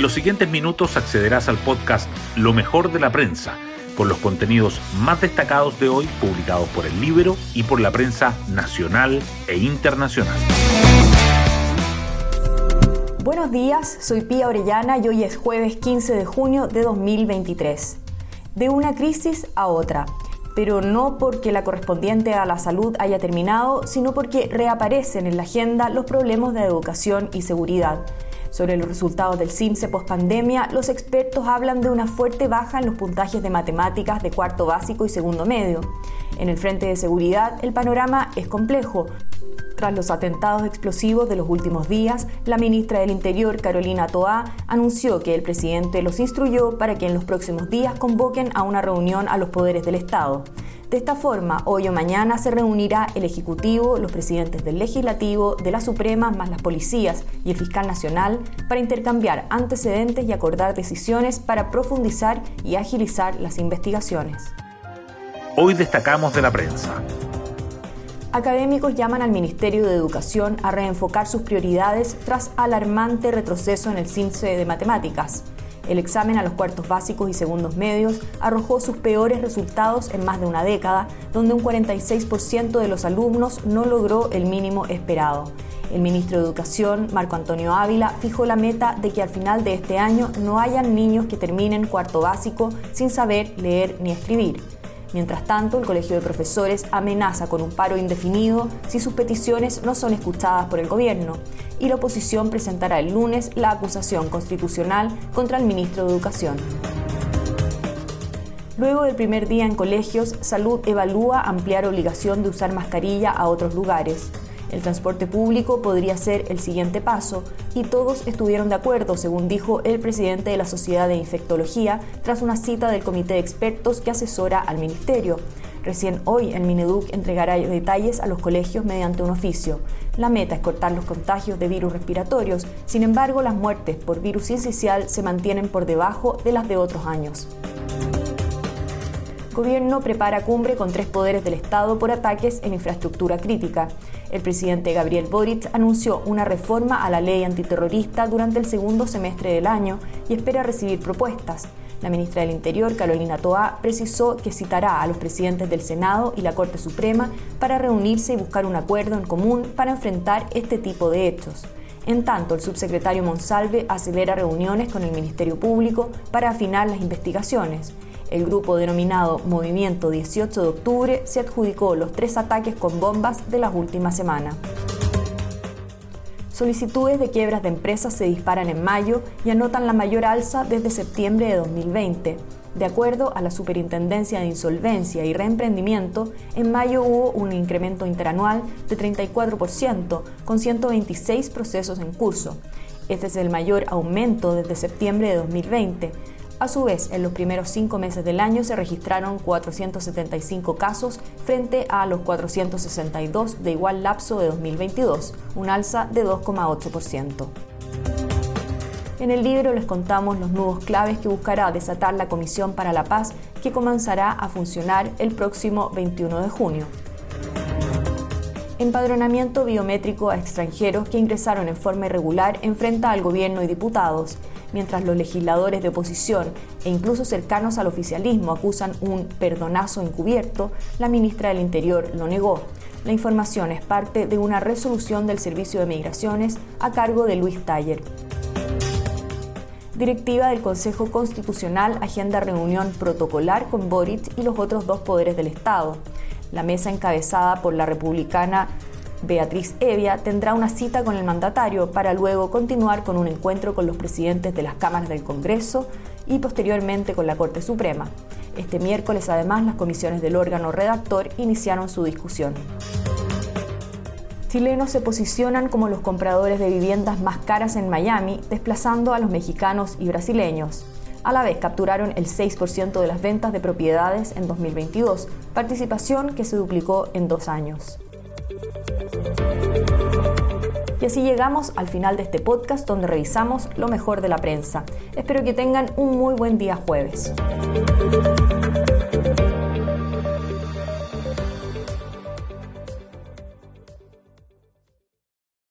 En los siguientes minutos accederás al podcast Lo mejor de la prensa, con los contenidos más destacados de hoy publicados por el libro y por la prensa nacional e internacional. Buenos días, soy Pía Orellana y hoy es jueves 15 de junio de 2023. De una crisis a otra, pero no porque la correspondiente a la salud haya terminado, sino porque reaparecen en la agenda los problemas de educación y seguridad sobre los resultados del CIMSE post pandemia, los expertos hablan de una fuerte baja en los puntajes de matemáticas de cuarto básico y segundo medio. En el frente de seguridad, el panorama es complejo. Tras los atentados explosivos de los últimos días, la ministra del Interior, Carolina Toá, anunció que el presidente los instruyó para que en los próximos días convoquen a una reunión a los poderes del Estado. De esta forma, hoy o mañana se reunirá el Ejecutivo, los presidentes del Legislativo, de la Suprema, más las policías y el fiscal nacional para intercambiar antecedentes y acordar decisiones para profundizar y agilizar las investigaciones. Hoy destacamos de la prensa. Académicos llaman al Ministerio de Educación a reenfocar sus prioridades tras alarmante retroceso en el CINCE de matemáticas. El examen a los cuartos básicos y segundos medios arrojó sus peores resultados en más de una década, donde un 46% de los alumnos no logró el mínimo esperado. El ministro de Educación, Marco Antonio Ávila, fijó la meta de que al final de este año no hayan niños que terminen cuarto básico sin saber leer ni escribir. Mientras tanto, el Colegio de Profesores amenaza con un paro indefinido si sus peticiones no son escuchadas por el gobierno y la oposición presentará el lunes la acusación constitucional contra el ministro de Educación. Luego del primer día en colegios, Salud evalúa ampliar obligación de usar mascarilla a otros lugares. El transporte público podría ser el siguiente paso y todos estuvieron de acuerdo, según dijo el presidente de la Sociedad de Infectología tras una cita del comité de expertos que asesora al ministerio. Recién hoy el Mineduc entregará detalles a los colegios mediante un oficio. La meta es cortar los contagios de virus respiratorios, sin embargo las muertes por virus sincicial se mantienen por debajo de las de otros años. Gobierno prepara cumbre con tres poderes del Estado por ataques en infraestructura crítica. El presidente Gabriel Boric anunció una reforma a la ley antiterrorista durante el segundo semestre del año y espera recibir propuestas. La ministra del Interior, Carolina Toa, precisó que citará a los presidentes del Senado y la Corte Suprema para reunirse y buscar un acuerdo en común para enfrentar este tipo de hechos. En tanto, el subsecretario Monsalve acelera reuniones con el Ministerio Público para afinar las investigaciones. El grupo denominado Movimiento 18 de Octubre se adjudicó los tres ataques con bombas de las últimas semanas. Solicitudes de quiebras de empresas se disparan en mayo y anotan la mayor alza desde septiembre de 2020. De acuerdo a la Superintendencia de Insolvencia y Reemprendimiento, en mayo hubo un incremento interanual de 34%, con 126 procesos en curso. Este es el mayor aumento desde septiembre de 2020. A su vez, en los primeros cinco meses del año se registraron 475 casos frente a los 462 de igual lapso de 2022, un alza de 2,8%. En el libro les contamos los nudos claves que buscará desatar la Comisión para la Paz que comenzará a funcionar el próximo 21 de junio. Empadronamiento biométrico a extranjeros que ingresaron en forma irregular enfrenta al gobierno y diputados mientras los legisladores de oposición e incluso cercanos al oficialismo acusan un perdonazo encubierto, la ministra del Interior lo negó. La información es parte de una resolución del Servicio de Migraciones a cargo de Luis Taller. Directiva del Consejo Constitucional agenda reunión protocolar con Boric y los otros dos poderes del Estado. La mesa encabezada por la republicana Beatriz Evia tendrá una cita con el mandatario para luego continuar con un encuentro con los presidentes de las cámaras del Congreso y posteriormente con la Corte Suprema. Este miércoles además las comisiones del órgano redactor iniciaron su discusión. Chilenos se posicionan como los compradores de viviendas más caras en Miami, desplazando a los mexicanos y brasileños. A la vez capturaron el 6% de las ventas de propiedades en 2022, participación que se duplicó en dos años. Y así llegamos al final de este podcast donde revisamos lo mejor de la prensa. Espero que tengan un muy buen día jueves.